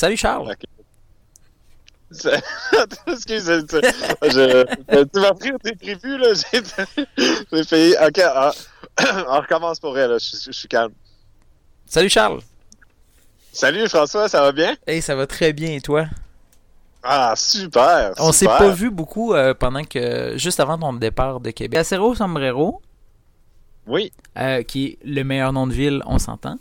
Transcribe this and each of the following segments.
Salut Charles. Excuse, je, tu m'as pris au prévu, là. J'ai fait. Ok, ah, on recommence pour elle, là. Je, suis calme. Salut Charles. Salut François, ça va bien? Hey, ça va très bien, et toi? Ah, super! On s'est pas vu beaucoup euh, pendant que. juste avant ton départ de Québec. Acero Sombrero. Oui. Euh, qui est le meilleur nom de ville, on s'entend.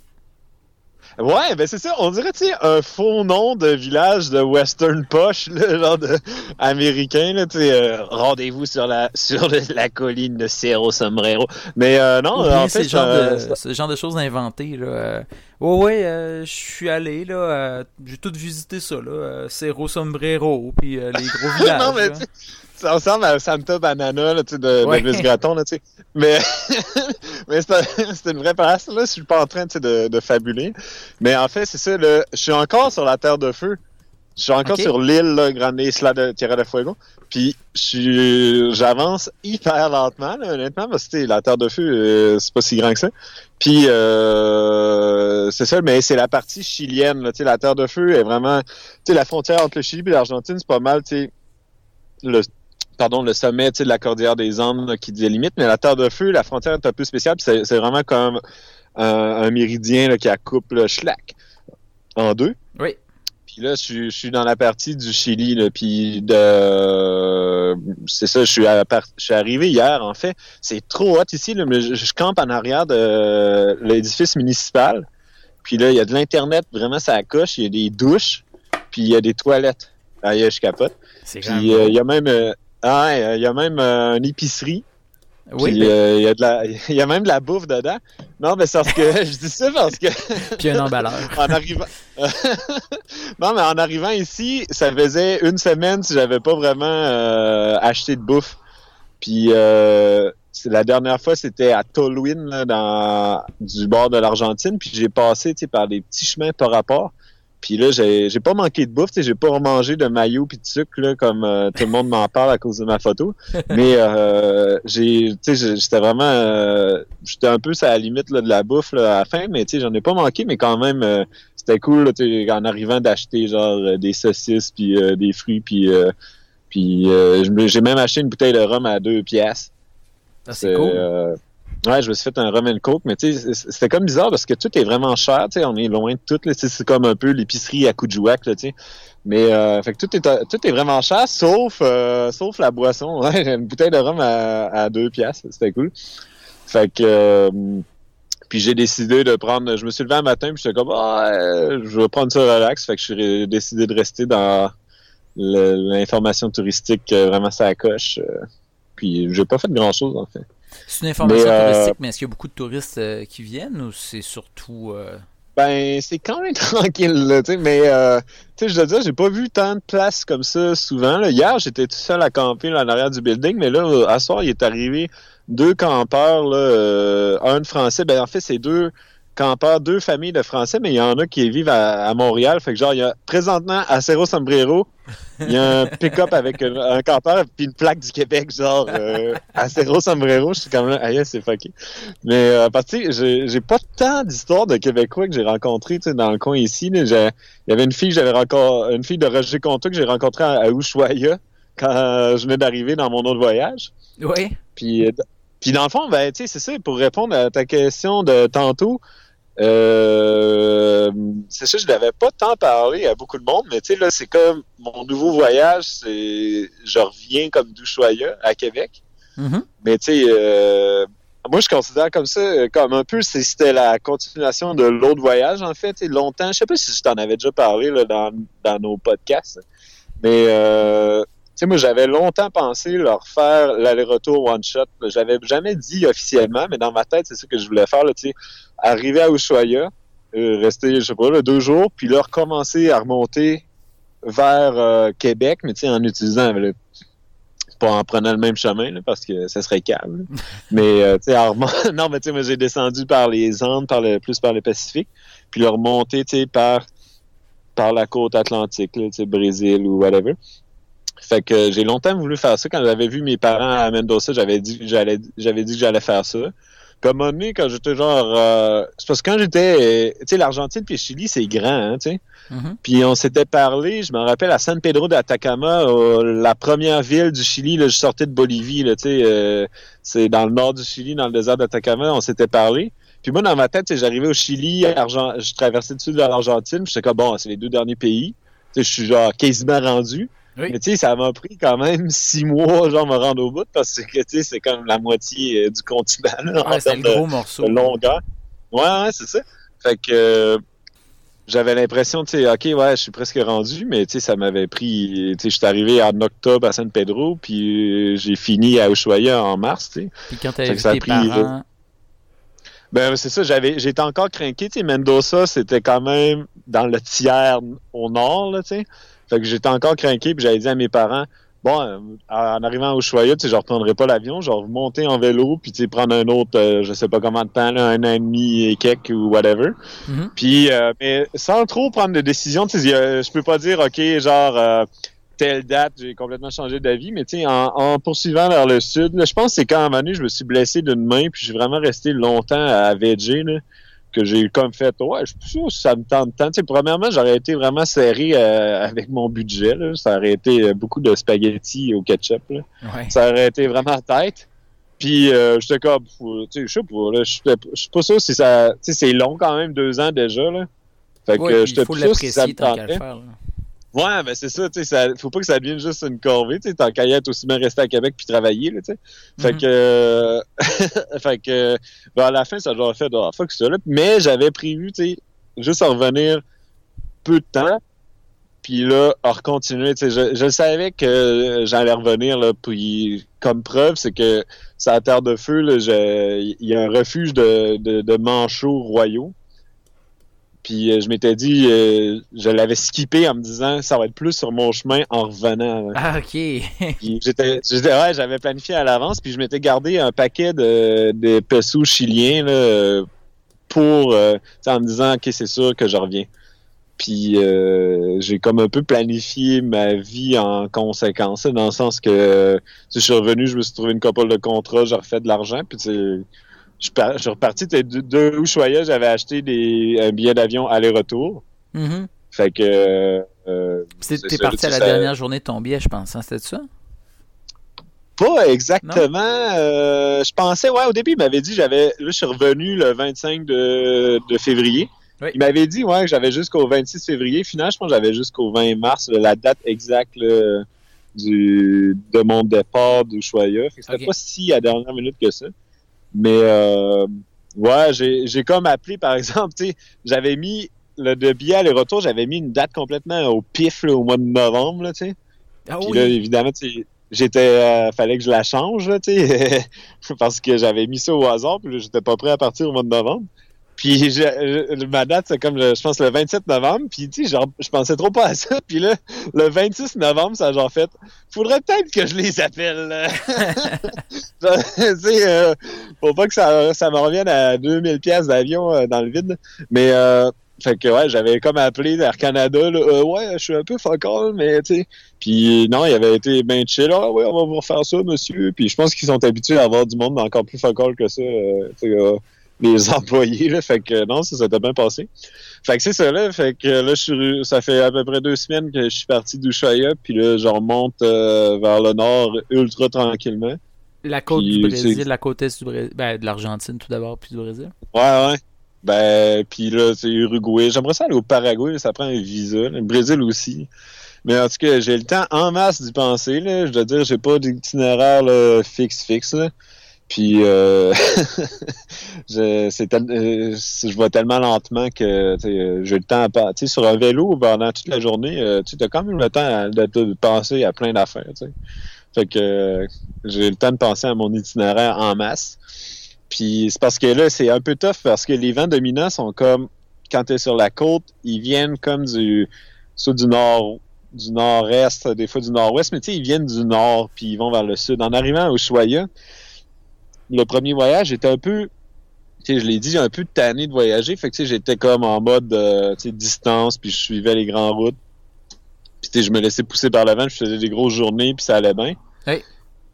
Ouais, ben c'est ça. On dirait, tu sais, un faux nom de village de Western Posh, là, genre de américain, là, tu sais, euh, rendez-vous sur la sur la colline de Cerro Sombrero. Mais euh, non, en fait, c'est genre, de, ce genre de choses inventées, là. Euh, ouais, ouais, je suis allé, là, j'ai tout visité ça, là, Cerro Sombrero, puis les gros villages. non, mais ça ressemble à Santa Banana là, de, de ouais. Graton, là, mais, mais c'est une vraie place. Là, je suis pas en train de, de fabuler. Mais en fait, c'est ça. Là, je suis encore sur la Terre de Feu. Je suis encore sur l'île Grande Isla de Tierra de Fuego. Puis j'avance hyper lentement, là, honnêtement, parce que la Terre de Feu, euh, c'est pas si grand que ça. Puis euh, c'est ça, mais c'est la partie chilienne. Là, la Terre de Feu est vraiment... La frontière entre le Chili et l'Argentine, c'est pas mal le pardon, le sommet de la cordillère des Andes qui délimite, mais la Terre de Feu, la frontière est un peu spéciale, c'est vraiment comme un, méridien qui a coupe le schlack en deux. Oui. Puis là, je, suis dans la partie du Chili, là, puis de... C'est ça, je suis, je suis arrivé hier, en fait. C'est trop hot ici, là, mais je, campe en arrière de l'édifice municipal. Puis là, il y a de l'Internet, vraiment, ça coche. Il y a des douches, puis il y a des toilettes. Ah, je capote. Puis euh, il y a même... Euh, ah, il y a même euh, une épicerie. Oui. Euh, il y, a de la, il y a même de la bouffe dedans. Non, mais c'est parce que je dis ça parce que. Puis un emballeur. en arrivant. non, mais en arrivant ici, ça faisait une semaine si j'avais pas vraiment euh, acheté de bouffe. Puis la dernière fois, c'était à Tolwyn, dans du bord de l'Argentine. Puis j'ai passé par des petits chemins par rapport. Puis là, j'ai, j'ai pas manqué de bouffe, j'ai pas remangé de maillot puis de sucre là, comme euh, tout le monde m'en parle à cause de ma photo. Mais euh, j'ai, j'étais vraiment, euh, j'étais un peu à la limite là, de la bouffe là, à la fin, mais j'en ai pas manqué, mais quand même, euh, c'était cool là, en arrivant d'acheter genre des saucisses puis des fruits puis puis j'ai même acheté une bouteille de rhum à deux pièces. Ah, c'est cool. Ouais, je me suis fait un rum coke, mais tu sais, c'était comme bizarre parce que tout est vraiment cher, tu sais, on est loin de tout, c'est comme un peu l'épicerie à Kuujjuaq, là, tu sais. Mais euh, fait que tout est tout est vraiment cher, sauf euh, sauf la boisson. Ouais, une bouteille de rhum à, deux piastres, c'était cool. Fait que euh, puis j'ai décidé de prendre. Je me suis levé un matin puis j'étais comme ah, je vais prendre ça relax. Fait que j'ai décidé de rester dans l'information touristique vraiment ça coche. puis j'ai pas fait grand chose en fait. C'est une information euh, touristique, mais est-ce qu'il y a beaucoup de touristes euh, qui viennent ou c'est surtout. Euh, ben, c'est quand même tranquille, là, tu sais, mais, euh, tu sais, je dois dire, j'ai pas vu tant de places comme ça souvent. Hier, j'étais tout seul à camper là, en arrière du building, mais là, à soir, il est arrivé deux campeurs, là, un de français. Ben, en fait, c'est deux campeurs, deux familles de Français, mais il y en a qui vivent à, Montréal. Fait que genre, il y a présentement à Cerro Sombrero, il y a un pick-up avec un, campeur puis une plaque du Québec, genre euh, à Cerro Sombrero. Je suis quand même, aïe, c'est fucké. Mais euh, parce que j'ai pas tant d'histoires de Québécois que j'ai rencontrés dans le coin ici. Il y avait une fille, j'avais rencontré une fille de Roger Comtois que j'ai rencontrée à, à Ushuaia quand je venais d'arriver dans mon autre voyage. Oui. Puis, puis dans le fond, ben, tu sais, c'est ça, pour répondre à ta question de tantôt, euh, c'est ça, je n'avais pas tant parlé à beaucoup de monde, mais tu sais, là, c'est comme mon nouveau voyage, c'est je reviens comme d'Ushuaïa à Québec. Mm-hmm. Mais tu sais, euh, moi, je considère comme ça, comme un peu, c'était la continuation de l'autre voyage, en fait. Longtemps, je sais pas si je t'en avais déjà parlé là, dans, dans nos podcasts, mais euh, sais, moi, j'avais longtemps pensé leur faire l'aller-retour one-shot. J'avais jamais dit officiellement, mais dans ma tête, c'est ça que je voulais faire, là, tu sais, arriver à Ushuaia, euh, rester, je sais pas, là, deux jours, puis là, recommencer à remonter vers euh, Québec, mais tu sais, en utilisant, pas en prenant le même chemin, parce que ça serait calme. mais, euh, tu sais, non, mais tu sais, j'ai descendu par les Andes, par le, plus par le Pacifique, puis le remonter, tu sais, par, par la côte atlantique, tu sais, Brésil ou whatever. Fait que j'ai longtemps voulu faire ça. Quand j'avais vu mes parents à Mendoza, j'avais dit j'allais j'avais dit que j'allais faire ça. Puis à un moment donné, quand j'étais genre... euh, c'est parce que quand j'étais... Tu sais, l'Argentine puis le Chili, c'est grand, hein, tu sais. Mhm. Puis on s'était parlé, je me rappelle, à San Pedro d'Atacama, euh, la première ville du Chili, là, je sortais de Bolivie, là, tu sais, euh, c'est dans le nord du Chili, dans le désert d'Atacama, on s'était parlé. Puis moi, dans ma tête, j'arrivais au Chili, Argent... je traversais le sud de l'Argentine, puis j'étais comme, bon, c'est les deux derniers pays. Tu sais, je suis genre quasiment rendu. Oui. Mais tu sais, ça m'a pris quand même six mois, genre, me rendre au bout, parce que, tu sais, c'est comme la moitié euh, du continent, là, en Ouais, c'est termes de, gros morceau. de longueur. Ouais, ouais, c'est ça. Fait que euh, j'avais l'impression, tu sais, ok, ouais, je suis presque rendu, mais tu sais, ça m'avait pris, tu sais, je suis arrivé en octobre à San Pedro, puis euh, j'ai fini à Ushuaia en mars, tu sais. Puis quand vu ça a tes pris, parents, Ben c'est ça, j'avais, j'étais encore craqué, tu sais, Mendoza, c'était quand même dans le tiers au nord, là, tu sais. Fait que j'étais encore craqué, puis j'avais dit à mes parents, bon, euh, en arrivant à Ushuaia, tu sais, je reprendrai pas l'avion, je vais remonter en vélo, puis tu sais, prendre un autre, euh, je sais pas comment de temps, là, un an et demi et quelques ou whatever. Mhm. Puis, euh, mais sans trop prendre de décision, tu sais, je peux pas dire, OK, genre, euh, telle date, j'ai complètement changé d'avis, mais tu sais, en, en poursuivant vers le sud, là, je pense que c'est quand à un moment donné, je me suis blessé d'une main, puis j'ai vraiment resté longtemps à VG, là, que j'ai comme fait, ouais, je suis plus sûr si ça me tente tant. Tu sais, premièrement, j'aurais été vraiment serré euh, avec mon budget, là. ça aurait été euh, beaucoup de spaghettis au ketchup, là Ouais. ça aurait été vraiment tête. Puis euh, j'étais comme, tu sais, je sais pas, là, je suis pas sûr si ça, tu sais, c'est long quand même, deux ans déjà, là. Fait que Ouais, j'étais plus sûr si ça me tentait. faire. là. Ouais, ben c'est ça, tu sais, ça- faut pas que ça devienne juste une corvée, tu sais, tant qu'à y être aussi bien rester à Québec puis travailler, là, tu sais. Fait Mhm. que, euh, fait que, ben, à la fin, ça doit fait, ah, fuck ça, là. Mais j'avais prévu, tu sais, juste en revenir peu de temps, puis là, à recontinuer, tu sais, je, je savais que j'allais revenir, là, puis comme preuve, c'est que à Terre de Feu, là, il y a un refuge de, de, de manchots royaux. Puis euh, je m'étais dit, euh, je l'avais skippé en me disant, ça va être plus sur mon chemin en revenant. là. Ah, ok. J'étais, ouais, j'avais planifié à l'avance, puis je m'étais gardé un paquet de, de pesos chiliens là, euh, pour, euh, en me disant, ok, c'est sûr que je reviens. Puis j'ai comme un peu planifié ma vie en conséquence, dans le sens que sais, je suis revenu, je me suis trouvé une couple de contrats, j'ai refait de l'argent, puis je suis par- je suis reparti, de, de Ushuaia, j'avais acheté des, un billet d'avion aller-retour. Mhm. Fait que... euh, T'es parti à la ça- dernière journée de ton billet, je pense. Hein, C'était ça? Pas exactement. euh, je pensais, ouais, au début, il m'avait dit, j'avais, là, je suis revenu le 25 de, de février. Oui. Il m'avait dit, ouais, que j'avais jusqu'au 26 février. Finalement, je pense que j'avais jusqu'au 20 mars, la date exacte là, du, de mon départ que C'était pas si à la dernière minute que ça. Mais, euh, ouais, j'ai, j'ai comme appelé, par exemple, tu sais, j'avais mis le de billet aller-retour, j'avais mis une date complètement au pif là, au mois de novembre, là, tu sais. Ah Puis oui. là, évidemment, j'étais, euh, fallait que je la change, là, tu sais, parce que j'avais mis ça au hasard, puis là, j'étais pas prêt à partir au mois de novembre. Puis je- je- ma date, c'est comme, le- je pense, le 27 novembre, puis tu sais, genre, je pensais trop pas à ça, puis là, le 26 novembre, ça a genre fait, faudrait peut-être que je les appelle. tu sais, euh, faut pas que ça, ça me revienne à 2000 pièces d'avion euh, dans le vide, mais... Euh, fait que ouais, j'avais comme appelé Air Canada, là, Euh, ouais, je suis un peu focal, mais tu sais, puis non, il avait été bien chill. Ah ouais, on va vous refaire ça, monsieur. Puis je pense qu'ils sont habitués à avoir du monde encore plus focal que ça, euh, tu sais, les employés. Là, fait que non, ça s'était bien passé. Fait que c'est ça là. Fait que là, je suis, ça fait à peu près deux semaines que je suis parti d'Ushuaia, puis là, je remonte euh, vers le nord ultra tranquillement. La côte Puis, du Brésil, la côte est du Brésil. Ben, de l'Argentine tout d'abord, puis du Brésil. Ouais, ouais. Ben, puis là, c'est Uruguay. J'aimerais ça aller au Paraguay, là, ça prend un visa. Le Brésil aussi. Mais en tout cas, j'ai le temps en masse d'y penser. Là. Je dois dire, j'ai pas d'itinéraire là, fixe, fixe. Là. Puis, euh, je, euh, je vais tellement lentement que euh, j'ai le temps à. Tu sais, sur un vélo pendant toute la journée, euh, tu as quand même le temps de, de penser à plein d'affaires. Fait que j'ai le temps de penser à mon itinéraire en masse. Puis c'est parce que là, c'est un peu tough parce que les vents dominants sont comme quand tu es sur la côte, ils viennent comme du soit du nord du nord-est, des fois du nord-ouest, mais tu sais, ils viennent du nord puis ils vont vers le sud. En arrivant à Ushuaia, le premier voyage, j'étais un peu je l'ai dit, un peu tanné de voyager. Fait que tu sais, j'étais comme en mode euh, distance, puis je suivais les grandes routes. Puis tu sais, je me laissais pousser par le vent, je faisais des grosses journées, puis ça allait bien.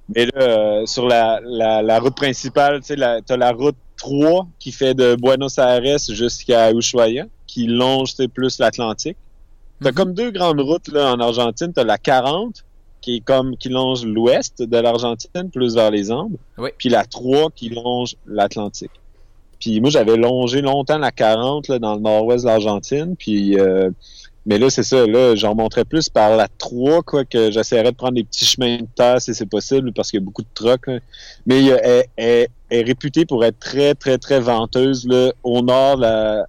Mais là, euh, sur la, la, la route principale, tu la- t'as la route 3 qui fait de Buenos Aires jusqu'à Ushuaia, qui longe plus l'Atlantique. T'as Mhm. comme deux grandes routes là, en Argentine. T'as la 40, qui est comme qui longe l'ouest de l'Argentine, plus vers les Andes. Oui. Puis la 3 qui longe l'Atlantique. Puis moi, j'avais longé longtemps la 40 là, dans le nord-ouest de l'Argentine. Puis euh, mais là, c'est ça, là, j'en montrais plus par la 3, quoi, que j'essaierais de prendre des petits chemins de terre si c'est possible, parce qu'il y a beaucoup de trucks. là. Mais euh, elle, elle- elle est réputée pour être très, très, très venteuse. Là. Au nord, là,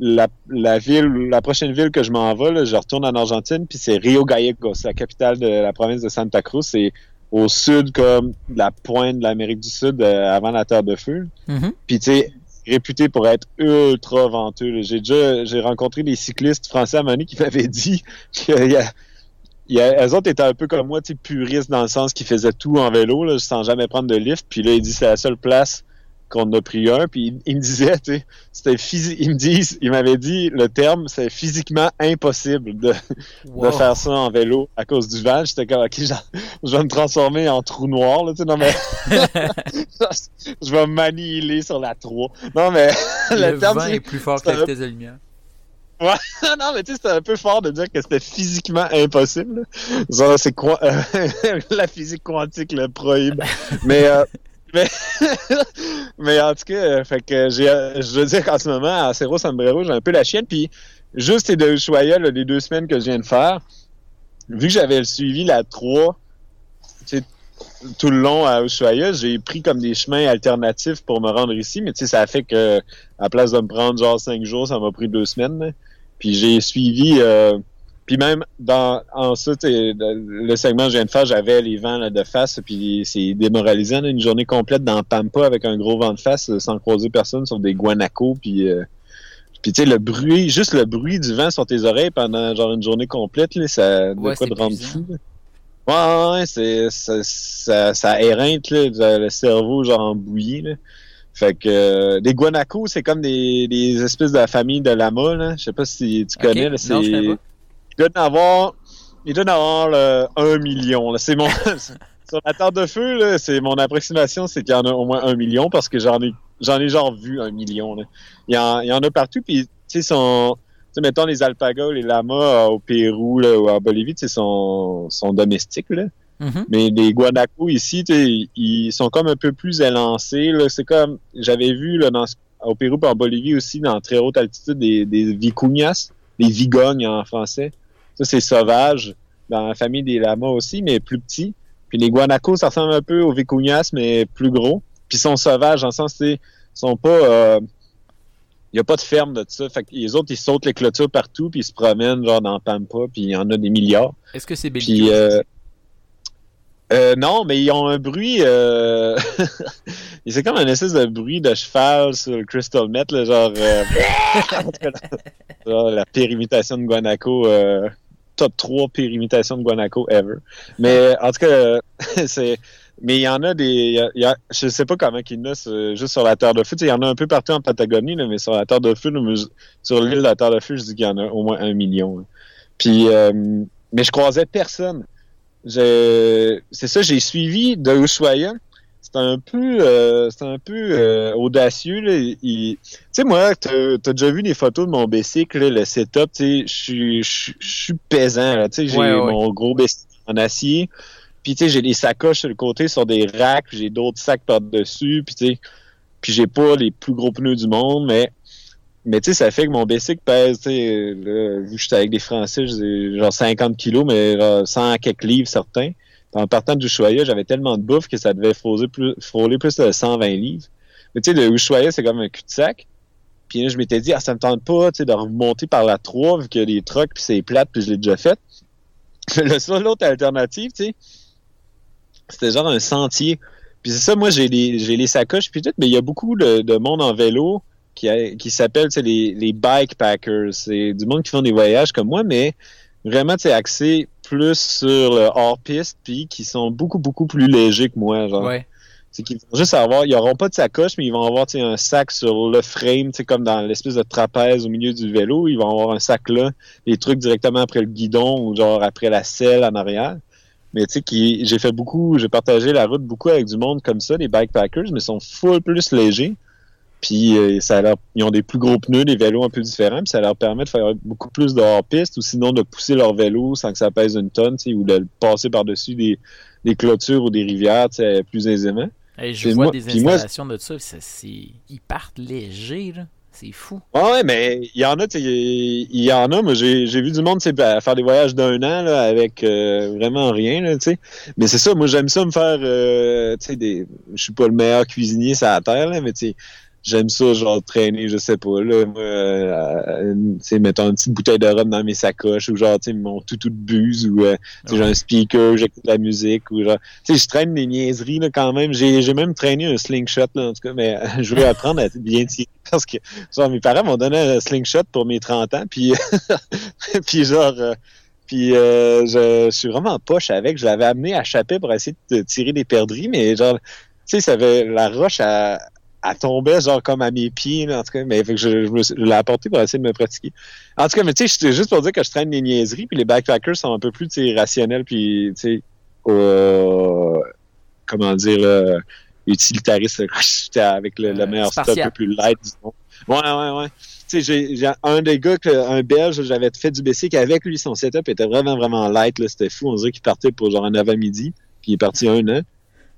la, la ville, la prochaine ville que je m'en vais, là, je retourne en Argentine, puis c'est Rio Gallegos, c'est la capitale de la province de Santa Cruz. C'est au sud, comme la pointe de l'Amérique du Sud, euh, avant la Terre de Feu. Mhm. Puis tu sais, réputé pour être ultra venteux. J'ai déjà j'ai rencontré des cyclistes français à Mani qui m'avaient dit que y a, y a, eux autres étaient un peu comme moi, puristes dans le sens qu'ils faisaient tout en vélo, là, sans jamais prendre de lift. Puis là, il dit c'est la seule place qu'on a pris un. Puis il, il me disait, tu sais, c'était physi- ils me disent, il m'avait dit le terme, c'est physiquement impossible de, Wow. de faire ça en vélo à cause du vent. J'étais comme, ok, je vais me transformer en trou noir, là, tu sais, non mais, je vais m'annihiler sur la 3. Non mais, Le, le, terme, vent est plus fort que la vitesse de lumière. non mais tu sais, c'était un peu fort de dire que c'était physiquement impossible. Genre, c'est quoi, la physique quantique le prohibe. mais, euh, mais, mais en tout cas, euh, fait que j'ai, euh, je veux dire qu'en ce moment, à Cerro Sombrero, j'ai un peu la chienne, puis juste et de Ushuaia, les deux semaines que je viens de faire, vu que j'avais suivi la 3, tu sais, tout le long à Ushuaia, j'ai pris comme des chemins alternatifs pour me rendre ici, mais tu sais, ça fait que, à place de me prendre genre cinq jours, ça m'a pris deux semaines. Puis j'ai suivi, euh, puis même dans ensuite le segment que je viens de faire, j'avais les vents là, de face, puis c'est démoralisant, là, une journée complète dans Pampa avec un gros vent de face, sans croiser personne, sur des guanacos, puis euh, puis tu sais le bruit, juste le bruit du vent sur tes oreilles pendant genre une journée complète, là, ça de Ouais, quoi de rendre fou. là. Ouais, ouais, c'est ça, ça, ça éreinte là, le cerveau genre en bouillie. Là. Fait que euh, des guanacos, c'est comme des, des espèces de la famille de lama, là. Je sais pas si tu connais. Là, c'est... doit en avoir, il doit en avoir là, un million. Là. C'est mon sur la terre de feu, là, c'est mon approximation, c'est qu'il y en a au moins un million parce que j'en ai j'en ai genre vu un million. Là. Il, y en, il y en a partout, puis tu sais, sont. Tu sais, mettons les alpagas, les lamas euh, au Pérou là, ou en Bolivie, tu sais, sont, sont domestiques, là. Mhm. Mais les guanacos ici, ils sont comme un peu plus élancés. Là. C'est comme, j'avais vu là, dans, au Pérou et en Bolivie aussi, dans très haute altitude, des, des vicuñas, des vigognes en français. Ça, c'est sauvage. Dans la famille des lamas aussi, mais plus petits. Puis les guanacos, ça ressemble un peu aux vicuñas, mais plus gros. Puis ils sont sauvages, en le sens, ils sont pas... euh, il n'y a pas de ferme de ça. Fait que les autres, ils sautent les clôtures partout, puis ils se promènent genre dans Pampa, puis il y en a des milliards. Est-ce que c'est belliqueux? euh, euh, non, mais ils ont un bruit. Euh... c'est comme un espèce de bruit de cheval sur le crystal meth, là, genre, euh, genre la pire imitation de Guanaco. Top 3 pire de Guanaco ever. Mais en tout cas, euh, c'est. Mais il y en a des. y a- y a- je sais pas comment qu'il y en a juste sur la Terre de Feu. Il y en a un peu partout en Patagonie, là, mais sur la Terre de Feu, sur l'île de la Terre de Feu, je dis qu'il y en a au moins un million. là. Puis, euh, mais je croisais personne. C'est ça, j'ai suivi de Ushuaia. C'est un peu, euh, c'est un peu euh, audacieux. Tu sais, moi, t'as as déjà vu des photos de mon bicycle, là, le setup. Tu sais, je suis- pesant. Tu sais, j'ai Ouais, ouais. mon gros bicycle en acier. Puis tu sais, j'ai des sacoches sur le côté sur des racks, puis j'ai d'autres sacs par-dessus, puis tu sais, puis j'ai pas les plus gros pneus du monde, mais mais tu sais, ça fait que mon bicycle pèse, tu sais, vu que j'étais avec des Français, j'ai genre 50 kilos, mais genre 100 à quelques livres certains. En partant Ushuaia, j'avais tellement de bouffe que ça devait frôler plus, de 120 livres. Mais tu sais, le Ushuaia, c'est comme un cul-de-sac. Puis là, je m'étais dit, ah, ça me tente pas, tu sais, de remonter par la 3, vu qu'il y a des trucks, puis c'est plate, puis je l'ai déjà fait. Le seul autre alternative, tu sais, c'était genre un sentier. Puis c'est ça, moi, j'ai les, j'ai les sacoches, puis tout, mais il y a beaucoup de, de monde en vélo qui, s'appelle, tu sais, les, les bikepackers. C'est du monde qui font des voyages comme moi, mais vraiment, tu sais, axé plus sur le hors-piste, puis qui sont beaucoup, beaucoup plus légers que moi, genre. Ouais. C'est qu'ils vont juste avoir, ils auront pas de sacoche, mais ils vont avoir un sac sur le frame, comme dans l'espèce de trapèze au milieu du vélo. Ils vont avoir un sac là, des trucs directement après le guidon ou genre après la selle en arrière. Mais tu sais, j'ai fait beaucoup, j'ai partagé la route beaucoup avec du monde comme ça, des bikepackers, mais ils sont full plus légers. Puis euh, ça leur, ils ont des plus gros pneus, des vélos un peu différents, puis ça leur permet de faire beaucoup plus de hors-piste ou sinon de pousser leur vélo sans que ça pèse une tonne, ou de passer par-dessus des, des clôtures ou des rivières plus aisément. je vois des installations de ça, ils partent légers, là. C'est fou. Ouais, mais il y en a, il y en a. Moi, j'ai vu du monde faire des voyages d'un an là, avec euh, vraiment rien, là, sais. Mais c'est ça, moi j'aime ça me faire euh, des. Je suis pas le meilleur cuisinier sur la terre, là, mais tu sais j'aime ça, genre, traîner, je sais pas, là, moi, euh, tu sais, mettons une petite bouteille de rhum dans mes sacoches, ou genre, tu sais, mon toutou de buse, ou, euh, tu j'ai un speaker, j'écoute de la musique, ou genre, tu sais, je traîne des niaiseries, là, quand même. J'ai, j'ai même traîné un slingshot, là, en tout cas, mais euh, je voulais apprendre à bien tirer, parce que, genre, mes parents m'ont donné un slingshot pour mes 30 ans, puis, puis genre, puis euh, je, je, suis vraiment poche avec. Je l'avais amené à chaper pour essayer de tirer des perdrix, mais genre, tu sais, ça avait la roche à, elle tombait genre comme à mes pieds, en tout cas, mais je, je, l'ai apporté pour essayer de me pratiquer. En tout cas, mais tu sais, c'est juste pour dire que je traîne des niaiseries, puis les backpackers sont un peu plus rationnels, puis tu sais, comment dire, euh, utilitaristes avec le, meilleur stuff un peu plus light du monde. Ouais, ouais, ouais. Tu sais, j'ai un des gars, un belge, j'avais fait du BC avec lui, son setup était vraiment, vraiment light, là, c'était fou. On dirait qu'il partait pour genre un avant-midi, puis il est parti un an.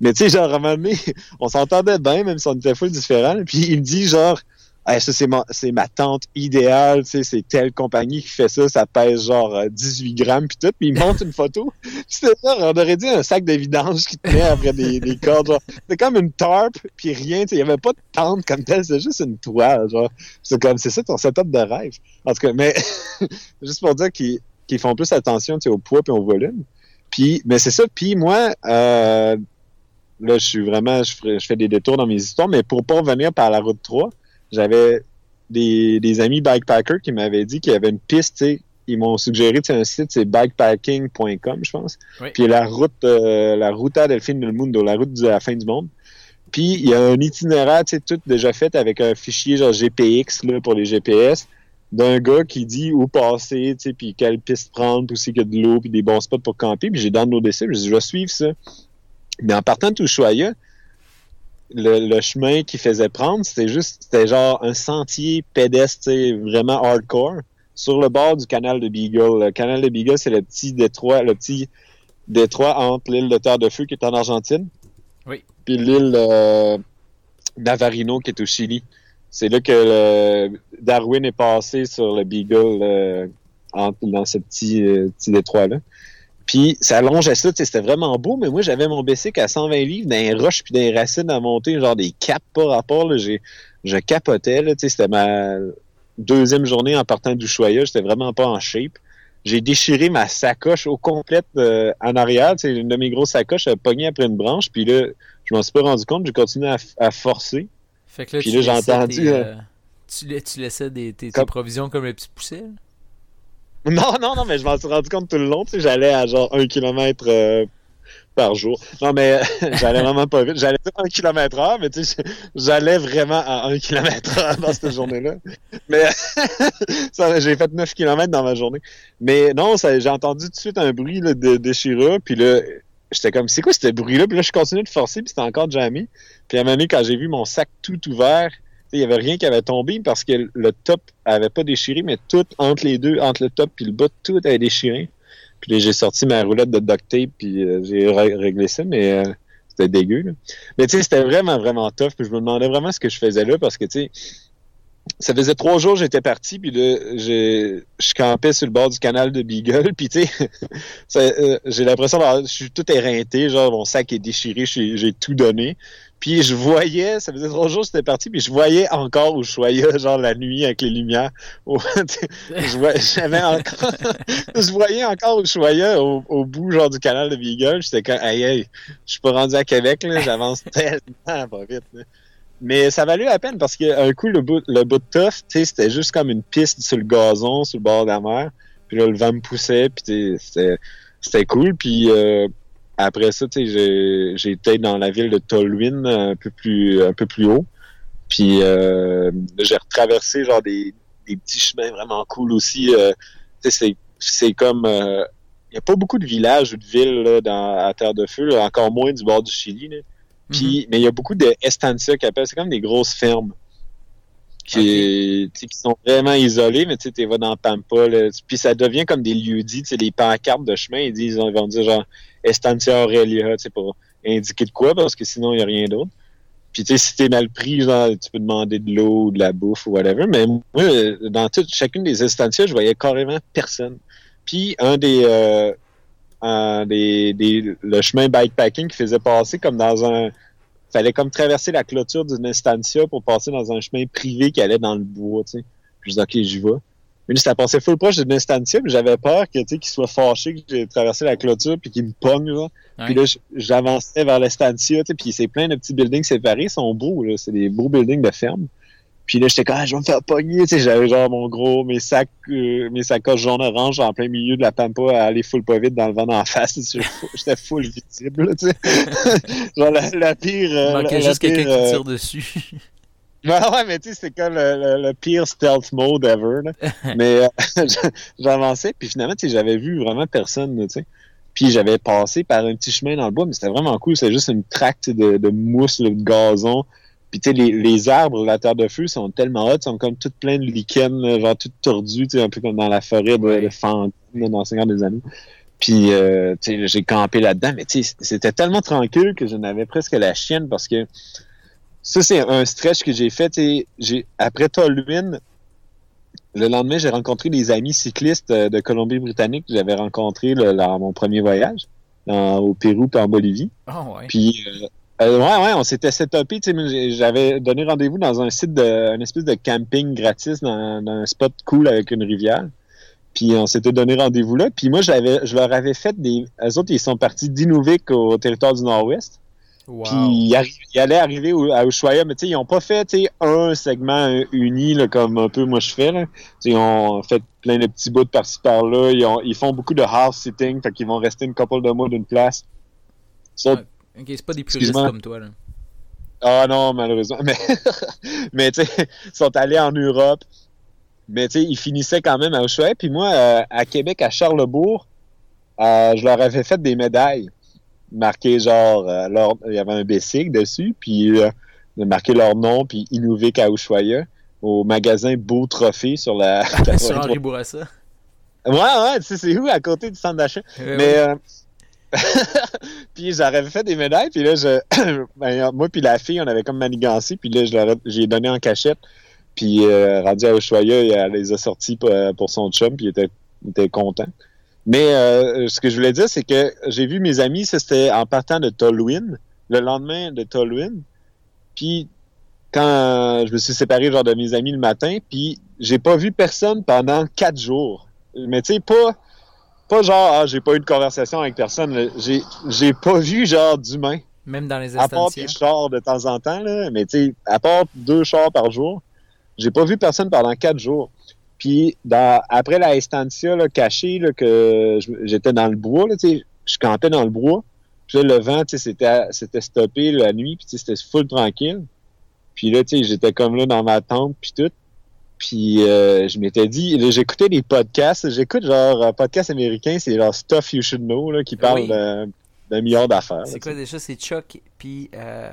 Mais tu sais, genre, à un on s'entendait bien, même si on était full différents. Puis il me dit, genre, ça, c'est ma, c'est ma tante idéale, tu sais, c'est telle compagnie qui fait ça, ça pèse genre 18 grammes, puis tout. Puis il monte une photo. C'était ça, on aurait dit un sac de qui tenait après des, des cordes. Genre, c'était comme une tarp, puis rien, tu sais, il y avait pas de tente comme telle, c'est juste une toile, genre. C'est comme, c'est ça ton setup de rêve. En tout cas, mais juste pour dire qu'ils, qu'ils font plus attention, tu sais, au poids puis au volume. Puis, mais c'est ça. Puis moi, euh, là, je suis vraiment, je, fais des détours dans mes histoires, mais pour pas revenir par la route 3, j'avais des, amis bikepackers qui m'avaient dit qu'il y avait une piste, ils m'ont suggéré un site, c'est bikepacking.com, je pense. Puis la route, euh, la Ruta del Fin del Mundo, la route de la fin du monde. Puis il y a un itinéraire, tu sais, tout déjà fait avec un fichier genre GPX là, pour les GPS d'un gars qui dit où passer, tu sais, puis quelle piste prendre, puis aussi qu'il y a de l'eau, puis des bons spots pour camper. Puis j'ai dans nos décès, je dis, je vais suivre ça. Mais en partant de Ushuaia, le, le chemin qu'il faisait prendre, c'était juste, c'était genre un sentier pédestre, vraiment hardcore, sur le bord du canal de Beagle. Le canal de Beagle, c'est le petit détroit, le petit détroit entre l'île de Terre de Feu qui est en Argentine. Oui. Puis l'île euh, d'Avarino qui est au Chili. C'est là que Darwin est passé sur le Beagle euh, dans ce petit, euh, petit détroit-là. Puis ça allongeait ça, c'était vraiment beau, mais moi j'avais mon Bessic à 120 livres, d'un roche puis des racines à monter, genre des caps par rapport. Là, je capotais, là, c'était ma deuxième journée en partant du choyage, j'étais vraiment pas en shape. J'ai déchiré ma sacoche au complète euh, en arrière, une de mes grosses sacoches, elle a pogné après une branche, puis là, je m'en suis pas rendu compte, j'ai continué à, forcer. Fait que là, puis là, j'ai entendu... Euh, tu, laissais des, tes, provisions comme le petit pousset? Non, non, non, mais je m'en suis rendu compte tout le long. Tu sais, j'allais à genre un kilomètre euh, par jour. Non, mais j'allais vraiment pas vite. J'allais à un kilomètre heure, mais tu sais, j'allais vraiment à un kilomètre heure dans cette journée-là. Mais j'ai fait 9 kilomètres dans ma journée. Mais non, j'ai entendu tout de suite un bruit là, de déchirure, puis là, j'étais comme, c'est quoi ce bruit-là? Puis là, je continuais de forcer, puis c'était encore jamais. Puis à un moment donné, quand j'ai vu mon sac tout ouvert, il n'y avait rien qui avait tombé parce que le top avait pas déchiré, mais tout entre les deux, entre le top et le bas, tout avait déchiré. Puis j'ai sorti ma roulette de duct tape puis euh, j'ai réglé ça, mais euh, c'était dégueu. Mais tu sais, c'était vraiment, vraiment tough. Puis je me demandais vraiment ce que je faisais là parce que tu sais, ça faisait trois jours que j'étais parti, puis là, je, campais sur le bord du canal de Beagle, puis tu sais, euh, j'ai l'impression que je suis tout éreinté, genre mon sac est déchiré, j'ai tout donné. Puis je voyais, ça faisait trois jours que j'étais parti, puis je voyais encore où je voyais, genre la nuit avec les lumières. je, voyais, j'avais encore, je voyais encore où je voyais au, au, bout genre du canal de Beagle. J'étais comme, aïe, aïe, je suis pas rendu à Québec, là, j'avance tellement pas vite. Mais ça valait la peine parce qu'un coup, le bout, le bout de tough, c'était juste comme une piste sur le gazon, sur le bord de la mer. Puis là, le vent me poussait, puis c'était, c'était cool. Puis euh, après ça, j'ai, j'ai été dans la ville de Tolwyn, un peu plus, un peu plus haut. Puis euh, j'ai retraversé genre des, des, petits chemins vraiment cool aussi. Euh, c'est, c'est comme il n'y a pas beaucoup de villages ou de villes là, dans, à Terre de Feu, encore moins du bord du Chili. Là. Puis, mhm. mais il y a beaucoup de estancia qui appellent, c'est comme des grosses fermes. Qui, qui sont vraiment isolés, mais tu vas dans Pampa, puis ça devient comme des lieux-dits, tu sais, les pancartes de chemin, ils disent, ils vont dire genre Estancia Aurelia, pour indiquer de quoi, parce que sinon, il n'y a rien d'autre. Puis tu sais, si t'es mal pris, genre, tu peux demander de l'eau ou de la bouffe ou whatever. Mais moi, dans chacune des estancias, je voyais carrément personne. Puis un des, euh, un des, des le chemin bikepacking qui faisait passer comme dans un fallait comme traverser la clôture d'une estancia pour passer dans un chemin privé qui allait dans le bois, tu sais. Puis je dis OK, j'y vais. Mais ça passait full proche d'une estancia, puis j'avais peur que tu sais qu'il soit fâché que j'ai traversé la clôture puis qu'il me pogne là. Puis là j'avançais vers l'estancia, tu sais, puis c'est plein de petits buildings séparés, ils sont beaux là, c'est des beaux buildings de ferme. Puis là, j'étais comme, ah, je vais me faire pogner, tu sais, j'avais genre mon gros, mes sacs, euh, mes sacoches jaune-orange en plein milieu de la pampa à aller full pas vite dans le vent d'en face. J'étais full visible, tu sais. genre la, pire... Euh, Il manquait juste quelqu'un qui euh, tire dessus. Ouais, ouais, mais tu sais, c'était comme le, pire stealth mode ever, là. mais j'avançais, puis finalement, tu sais, j'avais vu vraiment personne, tu sais. Puis j'avais passé par un petit chemin dans le bois, mais c'était vraiment cool. C'était juste une tracte de, de mousse, de gazon. Puis tu sais, les, les, arbres, la terre de feu, sont tellement hauts, sont comme toutes pleines de lichens, genre toutes tordues, tu sais, un peu comme dans la forêt de, de fantômes dans le Seigneur des Anneaux. Puis euh, tu sais, j'ai campé là-dedans, mais tu sais, c'était tellement tranquille que je n'avais presque la chienne parce que ça, c'est un stretch que j'ai fait. J'ai, après Tolwyn, le lendemain, j'ai rencontré des amis cyclistes euh, de Colombie-Britannique que j'avais rencontrés dans mon premier voyage au Pérou et en Bolivie. Oh, ouais. Puis euh, euh, ouais, ouais, on s'était setupé. J'avais donné rendez-vous dans un site de, un espèce de camping gratis dans, un spot cool avec une rivière. Puis on s'était donné rendez-vous là. Puis moi, j'avais, je leur avais fait des. Eux autres, ils sont partis d'Inuvik au territoire du Nord-Ouest. Wow. Puis ils, allaient arriver à Ushuaia, mais tu sais, ils n'ont pas fait un segment uni là, comme un peu moi je fais. Là. Ils ont fait plein de petits bouts de par-ci par-là. Ils, ils, font beaucoup de house sitting, fait qu'ils vont rester une couple de mois d'une place. Ok, c'est pas des puristes comme toi, là. Ah non, malheureusement. Mais, mais tu sais, ils sont allés en Europe. Mais tu sais, ils finissaient quand même à Ushuaia. Puis moi, euh, à Québec, à Charlebourg, euh, je leur avais fait des médailles. Marquées genre, euh, leur, il y avait un Bessic dessus, puis marqué leur nom, puis Inuvik à Ushuaia, au magasin Beau Trophée sur la... sur Henri Bourassa. Ouais, ouais, tu sais, c'est où, à côté du centre d'achat. mais... puis j'avais fait des médailles, puis là, je, ben, moi puis la fille, on avait comme manigancé, puis là, j'ai donné en cachette. Puis euh, rendu à elle les a sortis pour, son chum, puis il était, était content. Mais euh, ce que je voulais dire, c'est que j'ai vu mes amis, c'était en partant de Tolwyn, le lendemain de Tolwyn. Puis quand je me suis séparé genre de mes amis le matin, puis j'ai pas vu personne pendant quatre jours. Mais tu sais, pas pas genre, ah, j'ai pas eu de conversation avec personne. J'ai, j'ai pas vu genre d'humain. Même dans les À part des chars de temps en temps, là, mais tu sais, à part deux chars par jour, j'ai pas vu personne pendant quatre jours. Puis dans, après la estancia là, cachée, là, que j'étais dans le bois, là, je campais dans le bois. Puis là, le vent, c'était, c'était stoppé la nuit, puis c'était full tranquille. Puis là, tu sais, j'étais comme là dans ma tente, puis tout. Puis euh, je m'étais dit, j'écoutais des podcasts, j'écoute genre un podcast américain, c'est genre Stuff You Should Know, là, qui parle d'un milliard d'affaires. C'est quoi déjà? C'est Chuck, puis... Euh...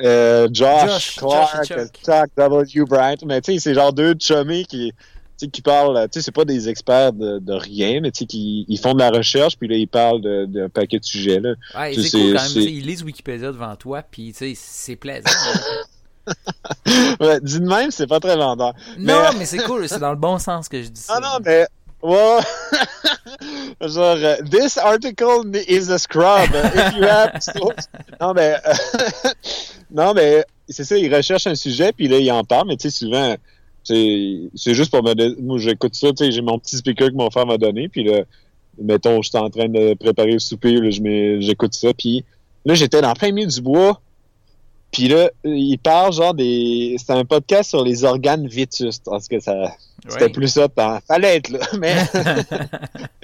Euh, Josh, Clark, Chuck. W. Bryant. Mais tu sais, c'est genre deux chummés qui, qui parlent, tu sais, c'est pas des experts de, de rien, mais tu sais, qui ils font de la recherche, puis là, ils parlent d'un paquet de sujets, là. Ouais, c'est cool quand même. Ils lisent Wikipédia devant toi, puis tu sais, c'est plaisant. ouais, dit de même, c'est pas très vendeur. Non, mais, c'est cool, c'est dans le bon sens que je dis ça. Ah non, mais. Ouais. Genre, uh, this article is a scrub. If you have... non, mais. non, mais c'est ça, il recherche un sujet, puis là, il en parle, mais tu sais, souvent, c'est juste pour me. Moi, j'écoute ça, tu sais, j'ai mon petit speaker que mon frère m'a donné, puis là, mettons, je suis en train de préparer le souper, j'écoute ça, puis là, j'étais dans plein milieu du bois, puis là, il parle genre des. C'était un podcast sur les organes vétustes. Parce que ça. C'était plus ça. Fallait être là. Mais.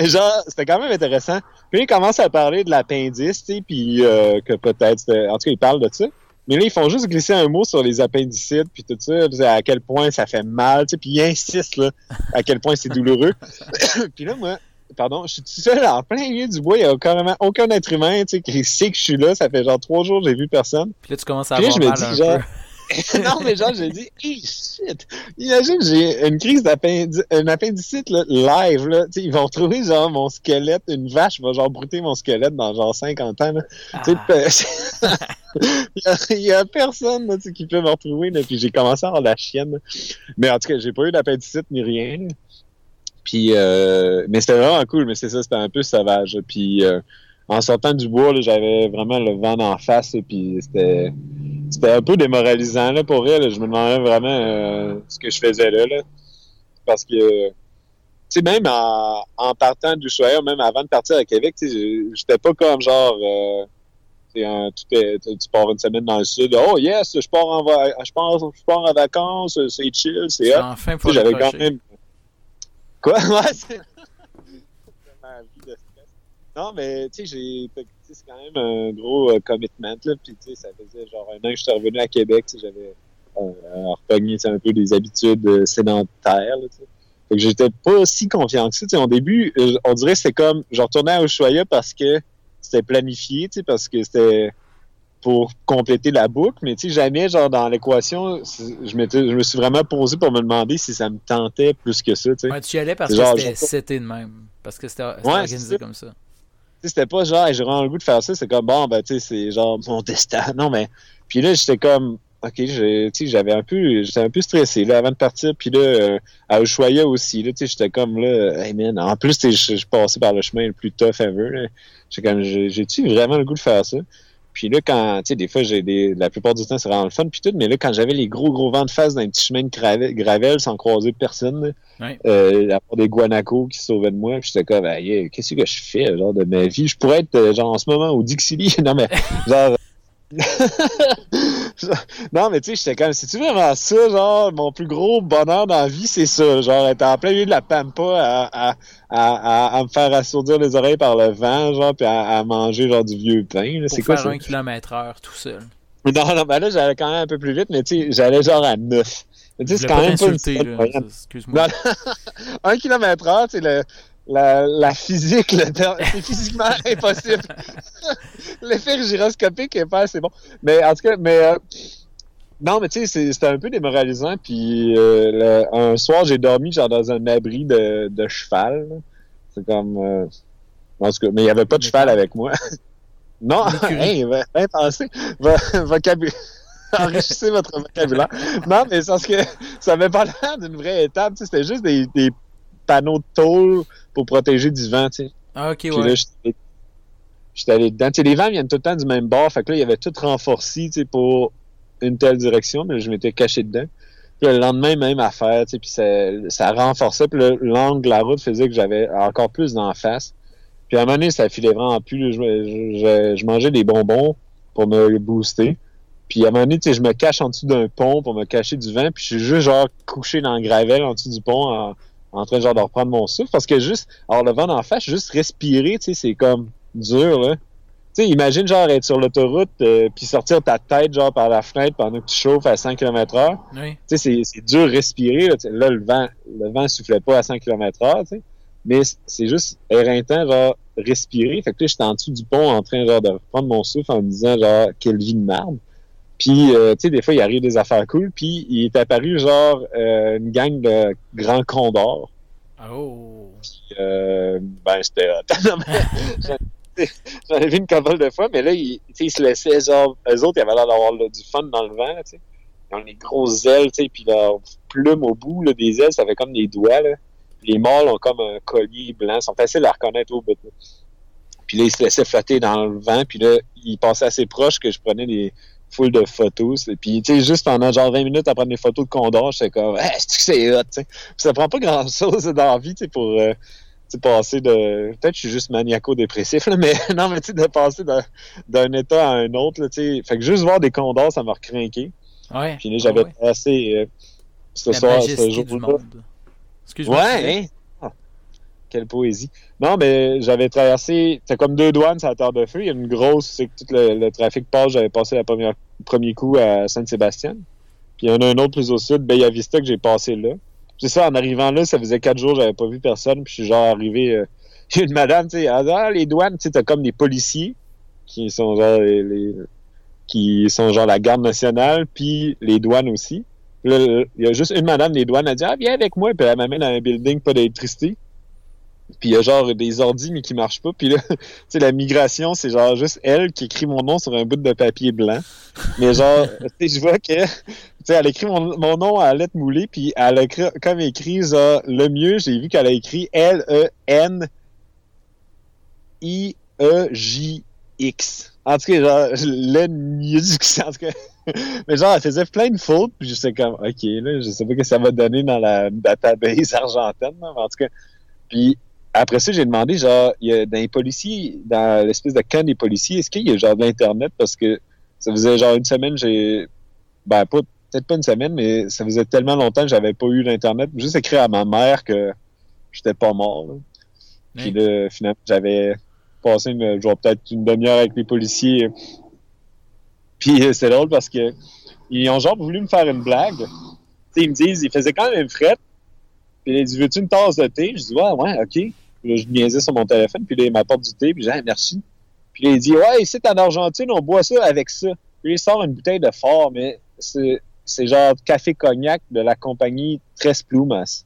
genre, c'était quand même intéressant. Puis il commence à parler de l'appendice, tu sais, puis euh, que peut-être. En tout cas, il parle de ça. Mais là, ils font juste glisser un mot sur les appendicites, puis tout ça, à quel point ça fait mal, tu sais, puis il insiste, là, à quel point c'est douloureux. puis là, moi, pardon, je suis tout seul en plein milieu du bois. Il n'y a carrément aucun être humain tu sais, qui sait que je suis là. Ça fait genre trois jours que j'ai vu personne. Puis là, tu commences à avoir mal un peu. non, mais genre, j'ai dit, hey, shit! Imagine, j'ai une crise d'appendicite live, là. sais, ils vont retrouver, genre, mon squelette, une vache va, genre, brouter mon squelette dans, genre, 50 ans, là. Ah. il, y a, personne, là, qui peut me retrouver, là, puis j'ai commencé à avoir la chienne. Mais en tout cas, j'ai pas eu d'appendicite ni rien. Puis, euh, mais c'était vraiment cool, mais c'est ça, c'était un peu sauvage. Puis, euh, en sortant du bois, j'avais vraiment le vent en face, et puis c'était c'était un peu démoralisant là, pour elle. Je me demandais vraiment euh, ce que je faisais là. là. Parce que, tu sais, même en, en partant du choix, même avant de partir à Québec, j'étais pas comme genre, un, est, tu pars une semaine dans le sud. Oh yes, je pars en, je pars, je pars en vacances, c'est chill, c'est Enfin, J'avais quand même. Quoi? Ouais, c'est. Non, mais tu sais, j'ai c'est quand même un gros euh, commitment. Là. Puis, tu sais, ça faisait genre un an que je suis revenu à Québec. J'avais euh, repogné un peu des habitudes euh, sédentaires. Là, fait que j'étais pas si confiant que ça. Au début, euh, on dirait que c'était comme... Je retournais à Ushuaia parce que c'était planifié, parce que c'était pour compléter la boucle, mais tu sais, jamais, genre, dans l'équation, je, je me suis vraiment posé pour me demander si ça me tentait plus que ça, tu sais. Ouais, tu y allais parce que c'était de même. Parce que c'était ouais, organisé comme ça c'était pas genre, j'ai vraiment le goût de faire ça. C'est comme, bon, ben, tu sais, c'est genre mon destin. Non, mais. Puis là, j'étais comme, OK, j'avais un peu, j'étais un peu stressé, là, avant de partir. Puis là, euh, à Ushuaia aussi, là, tu sais, j'étais comme, là, hey man, en plus, je suis passé par le chemin le plus tough ever, J'étais comme, j'ai-tu vraiment le goût de faire ça? Puis là, quand, tu sais, des fois, j'ai des, la plupart du temps, c'est vraiment le fun, puis tout, mais là, quand j'avais les gros, gros vents de face dans un petit chemin de gravel, sans croiser personne, ouais. euh, à part des guanacos qui sauvaient de moi, puis j'étais comme, hey, qu'est-ce que je fais, genre, de ma vie? Je pourrais être, euh, genre, en ce moment, au Dixie non, mais, genre, non, mais tu sais, j'étais comme, c'est-tu vraiment ça, genre, mon plus gros bonheur dans la vie, c'est ça, genre, être en plein milieu de la pampa à, à, à, à, me faire assourdir les oreilles par le vent, genre, puis à, manger, genre, du vieux pain, C'est quoi faire un kilomètre heure tout seul. Non, non, ben là, j'allais quand même un peu plus vite, mais tu sais, j'allais genre à 9. Mais tu sais, c'est quand même pas une... Excuse-moi. un kilomètre heure, tu sais, le la, la physique, c'est physiquement impossible. L'effet gyroscopique est pas assez bon. Mais en tout cas, mais euh, non, mais tu sais, c'était un peu démoralisant. Puis euh, un soir, j'ai dormi genre dans un abri de, de cheval. C'est comme euh, en tout cas, mais il y avait pas de cheval avec moi. non, hey, ben, ben pensé. vocabulaire. Enrichissez votre vocabulaire. Non, mais c'est parce que ça m'avait pas l'air d'une vraie étape. C'était juste des, des panneaux de tôle pour protéger du vent, tu sais. Ah, ok, ouais. j'étais allé dedans. Tu sais, les vents viennent tout le temps du même bord. Fait que là, il y avait tout renforcé, tu sais, pour une telle direction, mais je m'étais caché dedans. Puis le lendemain, même affaire, tu sais, puis ça, ça renforçait. Puis l'angle de la route faisait que j'avais encore plus d'en face. Puis à un moment donné, ça filait vraiment plus. Je, je, je, mangeais des bonbons pour me booster. Puis à un moment donné, tu sais, je me cache en dessous d'un pont pour me cacher du vent. Puis je suis juste genre couché dans le gravel en dessous du pont en, en train genre de reprendre mon souffle parce que juste avoir le vent en face, juste respirer, tu sais, c'est comme dur là. Tu sais, imagine genre être sur l'autoroute euh, puis sortir ta tête genre par la fenêtre pendant que tu chauffes à 100 km/h. Oui. Tu sais, c'est dur respirer. Là, là, le vent, le vent soufflait pas à 100 km/h, tu sais. Mais c'est juste éreintant, genre, respirer. Fait que là, j'étais en dessous du pont en train genre de reprendre mon souffle en me disant genre quelle vie de merde. Puis, euh, tu sais, des fois, il arrive des affaires cool. Puis, il est apparu, genre, euh, une gang de grands condors. Oh! Puis, euh, ben, c'était... J'en ai vu une couple de fois, mais là, ils, ils se laissaient, genre, eux autres, ils avaient l'air d'avoir du fun dans le vent, tu sais. Ils ont des grosses ailes, tu sais, puis leurs plumes au bout là, des ailes, ça fait comme des doigts, là. Les mâles ont comme un collier blanc, ils sont faciles à reconnaître au bout. Puis là, ils se laissaient flotter dans le vent, puis là, ils passaient assez proches que je prenais des foule de photos. Et puis, tu sais, juste pendant genre 20 minutes à prendre des photos de condors, j'étais comme, hey, c'est que c'est hot, tu sais? Ça prend pas grand chose dans la vie, tu sais, pour euh, passer de. Peut-être que je suis juste maniaco-dépressif, mais non, mais tu sais, de passer d'un état à un autre, tu sais. Fait que juste voir des condors, ça m'a recrinqué. Ouais. Puis là, j'avais ouais. passé euh, ce soir, ce jour-là. Excuse-moi. Ouais, hein? Quelle poésie. Non, mais j'avais traversé, c'est comme deux douanes sur la Terre de Feu. Il y a une grosse, c'est que tout le, trafic passe. J'avais passé le premier coup à Saint-Sébastien. Puis il y en a un autre plus au sud, Bellavista, que j'ai passé là. C'est ça, en arrivant là, ça faisait quatre jours, j'avais pas vu personne. Puis je suis genre arrivé, euh, une madame, tu sais, ah, les douanes, tu sais, t'as comme des policiers qui sont genre les, qui sont genre la garde nationale, puis les douanes aussi. Il y a juste une madame des douanes, elle dit Ah, viens avec moi, puis elle m'amène dans un building, pas d'électricité. Puis il y a genre des ordis, mais qui marchent pas. Puis là, tu sais, la migration, c'est genre juste elle qui écrit mon nom sur un bout de papier blanc. Mais genre, tu sais, je vois que, tu sais, elle écrit mon, mon, nom à lettre moulée, puis elle a écrit, comme écrit, genre, le mieux, j'ai vu qu'elle a écrit L-E-N-I-E-J-X. En tout cas, genre, le mieux du en tout cas. Mais genre, elle faisait plein de fautes, puis je sais comme, OK, là, je sais pas ce que ça va donner dans la database argentine, mais en tout cas. Puis après ça, j'ai demandé, genre, il y a dans les policiers, dans l'espèce de camp des policiers, est-ce qu'il y a genre de l'Internet? Parce que ça faisait genre une semaine, j'ai. Ben, pas, peut-être pas une semaine, mais ça faisait tellement longtemps que j'avais pas eu l'Internet. Juste écrit à ma mère que j'étais pas mort. Là. Puis là, finalement, j'avais passé une, genre peut-être une demi-heure avec les policiers. Puis c'est drôle parce que ils ont genre voulu me faire une blague. ils me disent, ils faisaient quand même frette. Puis ils disent, veux-tu une tasse de thé? Je dis, ouais, ouais, OK. Puis là, je niaisais sur mon téléphone, puis là, il m'apporte du thé, puis j'ai dit, merci. Puis là, il dit, ouais, ici, en Argentine, on boit ça avec ça. Puis il sort une bouteille de fort, mais c'est, c'est genre café cognac de la compagnie Tres Plumas.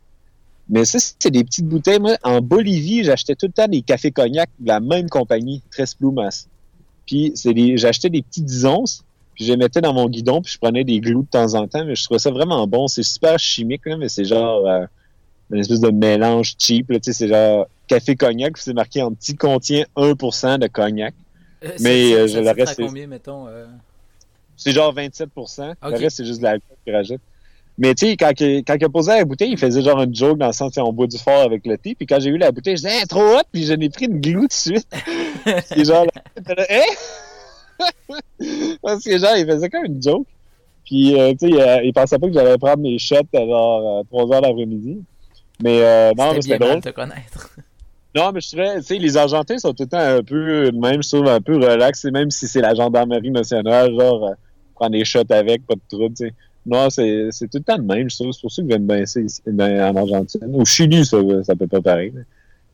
Mais ça, c'est des petites bouteilles. Moi, en Bolivie, j'achetais tout le temps des cafés cognac de la même compagnie, Tres Plumas. Puis c'est des, j'achetais des petits 10 onces, puis je les mettais dans mon guidon, puis je prenais des glous de temps en temps, mais je trouvais ça vraiment bon. C'est super chimique, mais c'est genre euh, une espèce de mélange cheap. Là, c'est genre café cognac, c'est marqué en petit contient 1% de cognac. Euh, mais euh, ça- je ça le reste, c'est- combien, mettons euh, c'est genre 27 Ok. Le reste, c'est juste de l'alcool qu'ils rajoutent. Mais tu sais, quand, il- quand il a posé la bouteille, il faisait genre une joke dans le sens, on boit du fort avec le thé. Puis quand j'ai eu la bouteille, je disais, Hey, trop hot, puis je n'ai pris une glue tout de suite. Puis genre, là, hein? Parce que genre, il faisait comme une joke. Puis, euh, tu sais, euh, il pensait pas que j'allais prendre mes shots à genre euh, 3 heures l'après-midi. Mais euh, non, C'était drôle. de te connaître. Non, mais je dirais, tu sais, les Argentins sont tout le temps un peu, même, je trouve, un peu relax, même si c'est la gendarmerie nationale, genre, euh, prendre des shots avec, pas de trouble. Non, c'est tout le temps de même, je trouve. C'est pour ça que j'aime bien ça ici, en Argentine. Au Chili, ça, ça peut pas pareil.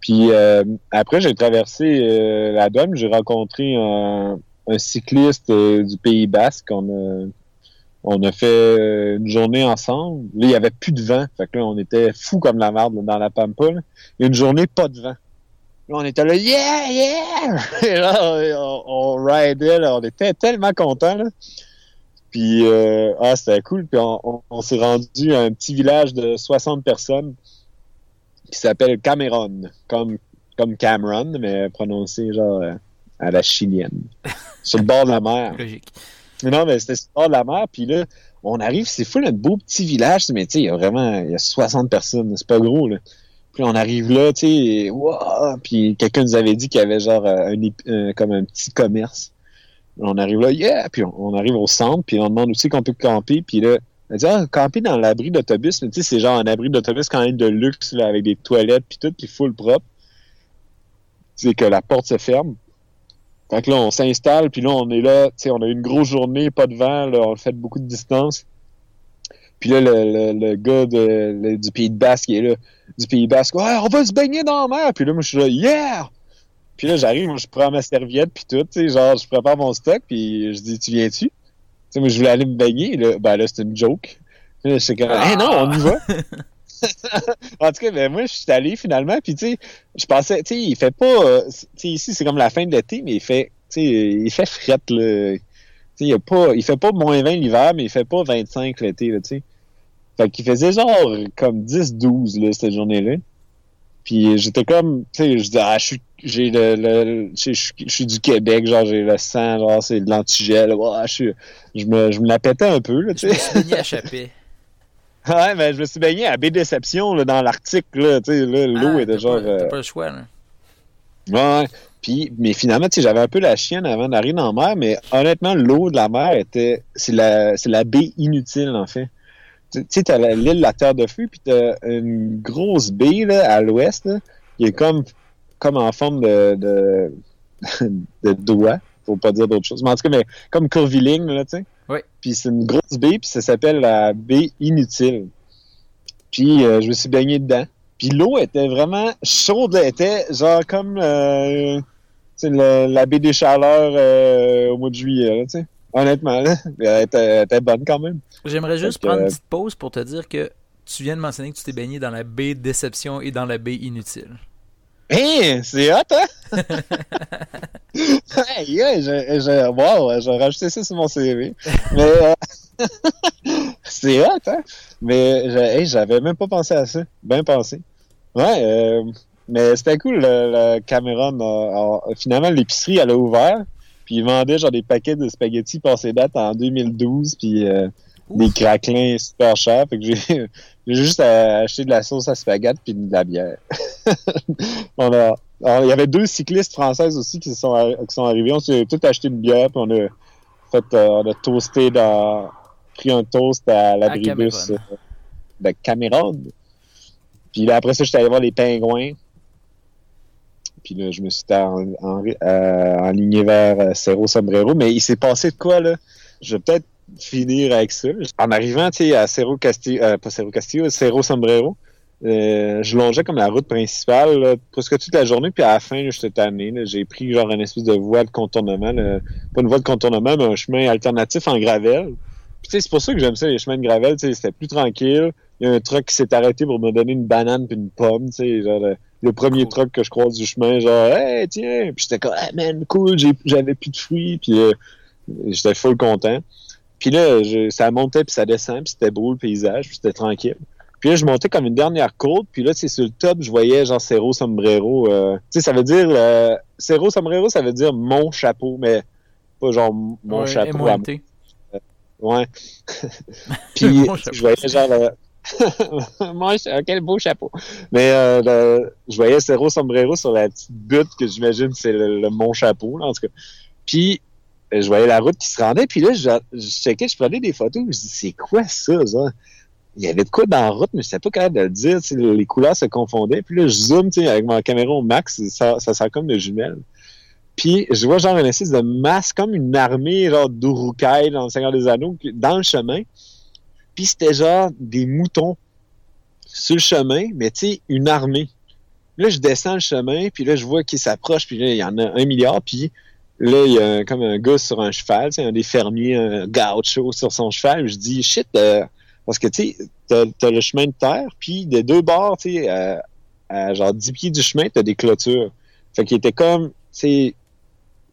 Puis euh, après, j'ai traversé euh, la douane, j'ai rencontré un, cycliste euh, du Pays Basque. On a, on a fait euh, une journée ensemble. Là, il y avait plus de vent. Fait que là, on était fous comme la merde dans la Pampa. Une journée, pas de vent. Là, on était là, yeah, yeah! Et là, on, on ridait, là, on était tellement contents. Là. Puis, euh, ah, c'était cool. Puis, on, on- on s'est rendu à un petit village de 60 personnes qui s'appelle Cameron, comme, comme Cameron, mais prononcé genre euh, à la chilienne. Sur le bord de la mer. Logique. Non, mais c'était sur le bord de la mer, puis là, on arrive, c'est fou, un beau petit village, mais tu sais, il y a vraiment, il y a 60 personnes, c'est pas gros, là. Puis on arrive là, tu sais, wow, puis quelqu'un nous avait dit qu'il y avait genre euh, un, euh, comme un petit commerce. On arrive là, yeah, puis on, arrive au centre, puis on demande aussi qu'on peut camper, puis là, on dit, ah, camper dans l'abri d'autobus, mais tu sais, c'est genre un abri d'autobus quand même de luxe, avec des toilettes, puis tout, puis full propre. C'est que la porte se ferme. Fait que là, on s'installe, puis là, on est là, tu sais, on a eu une grosse journée, pas de vent, là, on fait beaucoup de distance. Puis là, le, le, le gars de, le- du Pays de Basque, il est là, du Pays Basque, ouais, on va se baigner dans la mer! Puis là, moi, je suis là, yeah! Puis là, j'arrive, moi, je prends ma serviette, puis tout, tu sais, genre, je prépare mon stock, puis je dis, tu viens-tu? Tu sais, moi, je voulais aller me baigner, là, ben là, c'est une joke. Là, je suis comme, hey, non, on y va! en tout cas, ben, moi, je suis allé finalement, puis tu sais, je pensais, tu sais, il fait pas, euh, tu sais, ici, c'est comme la fin de l'été, mais il fait, tu sais, il fait frette, là. Tu sais, il, a pas, il fait pas moins 20 l'hiver, mais il fait pas 25 l'été, là, tu sais. Fait qu'il faisait genre comme 10-12, là, cette journée-là. Puis j'étais comme, tu sais, je dis, ah, je suis, j'ai le, le- je, je- je suis du Québec, genre, j'ai le sang, genre, c'est de l'antigel, je suis, je me, je me la pétais un peu, là, Je tu me sais. suis baigné à Chapet. Ouais, mais je me suis baigné à Baie Déception, là, dans l'Arctique, là, tu sais, là, l'eau Ah, était t'as genre... pas- euh, T'as pas le choix, là. Ouais. Puis, mais finalement, tu sais, j'avais un peu la chienne avant d'arriver dans la mer, mais honnêtement, l'eau de la mer était, c'est la, c'est la baie inutile, en fait. Tu sais, t'as la- l'île La Terre de Feu, puis t'as une grosse baie, là, à l'ouest, qui est comme, comme en forme de, de, de doigt, faut pas dire d'autre chose. Mais en tout cas, mais comme curviligne, là, tu sais. Oui. Puis c'est une grosse baie, puis ça s'appelle la baie inutile. Puis euh, je me suis baigné dedans. Puis l'eau était vraiment chaude, elle était genre comme euh, le- la baie des chaleurs euh, au mois de juillet, là, tu sais. Honnêtement, là, elle était, elle était bonne quand même. J'aimerais juste prendre une petite pause pour te dire que tu viens de mentionner que tu t'es baigné dans la baie Déception et dans la baie Inutile. Hein, c'est hot, hein? hey, yeah, je, je, wow, je vais rajouter ça sur mon CV. Mais, euh, c'est hot, hein? Mais, hey, j'avais même pas pensé à ça. Bien pensé. Ouais, euh, mais c'était cool, le, le Cameron. a- a- finalement, l'épicerie, elle a ouvert. Puis, ils vendaient genre des paquets de spaghettis passés date en 2012. Puis, euh, des craquelins super chers. Fait que j'ai j'ai juste acheté de la sauce à spaghetti puis de la bière. on a, il y avait deux cyclistes françaises aussi qui sont, qui sont arrivés. On s'est tout acheté une bière puis on a fait, euh, on a toasté dans, pris un toast à l'abribus euh, de Cameron. Puis là, après ça, j'étais allé voir les pingouins. Puis là, je me suis en, en, euh, vers euh, Cerro Sombrero. Mais il s'est passé de quoi, là? Je vais peut-être finir avec ça. En arrivant, tu sais, à Cerro Castillo, euh, pas Cerro Castillo, Cerro Sombrero, euh, je longeais comme la route principale presque toute la journée, puis à la fin, là, j'étais tanné. J'ai pris genre une espèce de voie de contournement, pas une voie de contournement, mais un chemin alternatif en gravel. Puis tu sais, c'est pour ça que j'aime ça, les chemins de gravel, tu sais, c'était plus tranquille. Il y a un truck qui s'est arrêté pour me donner une banane puis une pomme, tu sais, genre le, premier truck que je croise du chemin, genre, hey, tiens, puis j'étais comme, ah man, cool, j'avais plus de fruits, puis euh, j'étais full content. Puis là, je- ça montait puis ça descend, puis c'était beau le paysage, puis c'était tranquille. Puis là, je montais comme une dernière côte, puis là, tu sais, sur le top, je voyais genre Cerro Sombrero. euh, tu sais, ça veut dire, euh, Cerro Sombrero, ça veut dire mon chapeau, mais pas genre mon Ouais, chapeau à MONT. Ouais. Puis je voyais genre. Moi, quel beau chapeau. Mais euh, le- je voyais Cerro Sombrero sur la petite butte que j'imagine c'est le, Chapeau, en tout cas. Puis euh, je voyais la route qui se rendait, puis là, je, checkais, je prenais des photos, je dis c'est quoi ça? Il y avait de quoi dans la route, mais je n'étais pas capable de le dire, les couleurs se confondaient. Puis là, je zoome, avec ma caméra au max, ça, ça comme de jumelles. Puis je vois genre une espèce de masse, comme une armée genre d'Urukai dans le Seigneur des Anneaux, dans le chemin. Puis c'était genre des moutons sur le chemin, mais tu sais, une armée. Là, je descends le chemin, puis là, je vois qu'ils s'approchent, puis là, il y en a un milliard, puis là, il y a comme un gars sur un cheval, tu sais, un des fermiers, un gaucho sur son cheval. Je dis, shit, euh, parce que tu sais, t'as le chemin de terre, puis des deux bords, tu sais, à, genre 10 pieds du chemin, t'as des clôtures. Fait qu'il était comme, tu sais,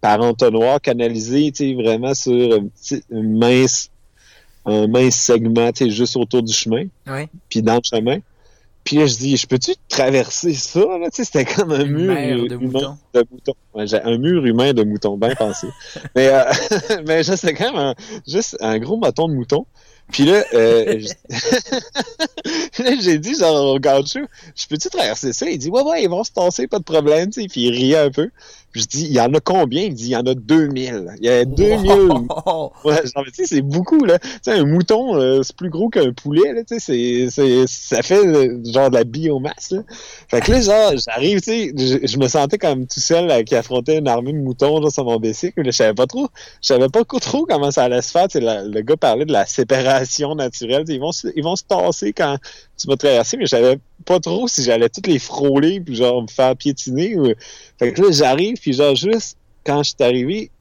par entonnoir, canalisé, tu sais, vraiment sur petit- une mince, un mince segment, tu sais, juste autour du chemin, Ouais. puis dans le chemin. Puis là, je dis, je peux-tu traverser ça, là? Tu sais, c'était comme un Une mur de humain moutons. de moutons. Ouais, un mur humain de moutons, bien pensé. mais, euh, mais c'était quand même un, juste un gros mouton de mouton. Puis là, euh, j'ai dit genre au gaucho, je peux-tu traverser ça? Il dit, ouais, ouais, ils vont se tasser, pas de problème, tu sais. Puis il riait un peu. Puis je dis, il y en a combien? Il dit, il y en a 2000. Il y a 2000 Wow! Ouais, genre, tu sais, c'est beaucoup, là. Tu sais, un mouton, euh, c'est plus gros qu'un poulet, là. Tu sais, c'est, c'est, ça fait euh, genre de la biomasse, là. Fait que là, genre, j'arrive, tu sais, je, je me sentais comme tout seul là, qui affrontait une armée de moutons, là, sur mon bicycle. Je savais pas trop, je savais pas trop comment ça allait se faire. Tu sais, la- le gars parlait de la séparation naturelle. Tu sais, Ils vont, se- ils vont se tasser quand tu vas traverser, mais je savais pas trop si j'allais toutes les frôler puis genre me faire piétiner. Ou... Fait que là, j'arrive, puis genre, juste quand je suis arrivé,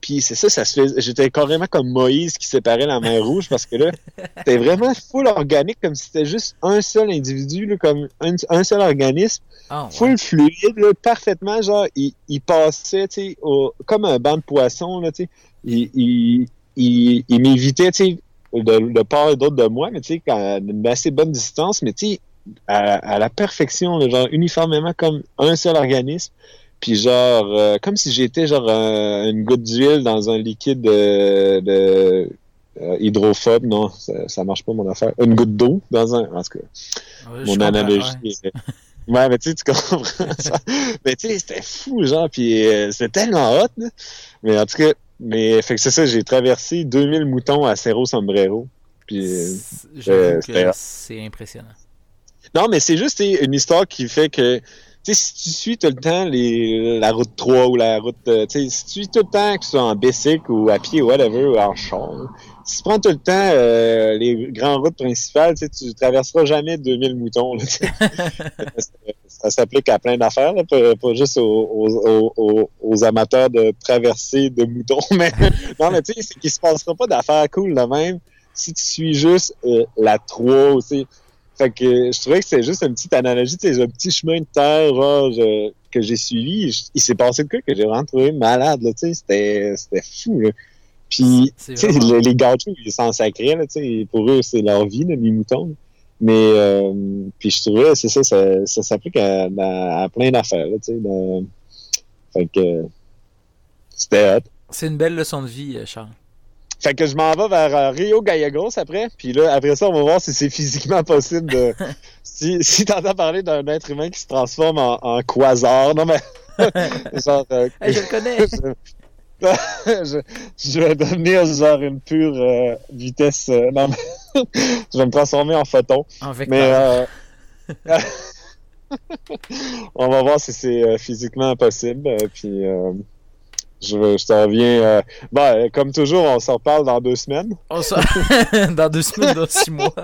puis c'est ça, ça se fait. J'étais carrément comme Moïse qui séparait la mer rouge parce que là, c'était vraiment full organique, comme si c'était juste un seul individu, là, comme un, un seul organisme, Ah, ouais. full fluide, là, parfaitement, genre, il, il passait, tu sais, comme un banc de poissons, là, tu sais, il, il, il, il m'évitait, tu sais, de, de part et d'autre de moi, mais tu sais, quand- à une assez bonne distance, mais tu sais, à, à la perfection, là, genre, uniformément comme un seul organisme. Puis genre, euh, comme si j'étais genre un- une goutte d'huile dans un liquide de, de euh, hydrophobe. Non, ça, ça marche pas mon affaire. Une goutte d'eau dans un. En tout cas, mon analogie. ouais. mais tu sais, tu comprends ça. mais tu sais, c'était fou, genre, puis euh, c'était tellement hot, là. Mais en tout cas, mais fait que c'est ça, j'ai traversé 2000 moutons à Cerro Sombrero. Puis, euh, C'est- que c'est impressionnant. Non, mais c'est juste une histoire qui fait que, sais, si tu suis tout le temps les, la route 3 ou la route, euh, tu sais, si tu suis tout le temps, que ce soit en bicycle ou à pied ou whatever, ou en char, là, tu prends tout le temps euh, les grandes routes principales, tu, traverseras jamais 2000 moutons. Là, ça s'applique à plein d'affaires, pas, juste aux, aux, aux, amateurs de traversée de moutons. Mais non, mais tu sais, c'est qu'il se passera pas d'affaires cool de même si tu suis juste euh, la 3 aussi. Fait que je trouvais que c'est juste une petite analogie, tu sais, un petit chemin de terre, genre, que j'ai suivi. il s'est passé de quoi que j'ai vraiment trouvé malade, là, tu sais, c'était, c'était fou, là. Puis, les, les gâteaux, ils sont sacrés, là, tu sais, pour eux, c'est leur vie, là, les moutons. Mais, euh, puis je trouvais, c'est ça, ça, ça s'applique à, à, plein d'affaires, tu sais. Fait que, c'était hot. C'est une belle leçon de vie, Charles. Fait que je m'en vais vers euh, Rio Gallegos après. Puis là, après ça, on va voir si c'est physiquement possible de. si si t'entends parler d'un être humain qui se transforme en, en quasar. Non, mais. genre. Euh, je le connais. je, je, vais devenir genre une pure euh, vitesse. Euh, non, mais. je vais me transformer en photon. En vecteur. Mais. on va voir si c'est physiquement possible. Puis. Je, je te reviens. Euh, ben, comme toujours, on s'en parle dans deux semaines. On dans deux semaines, dans six mois.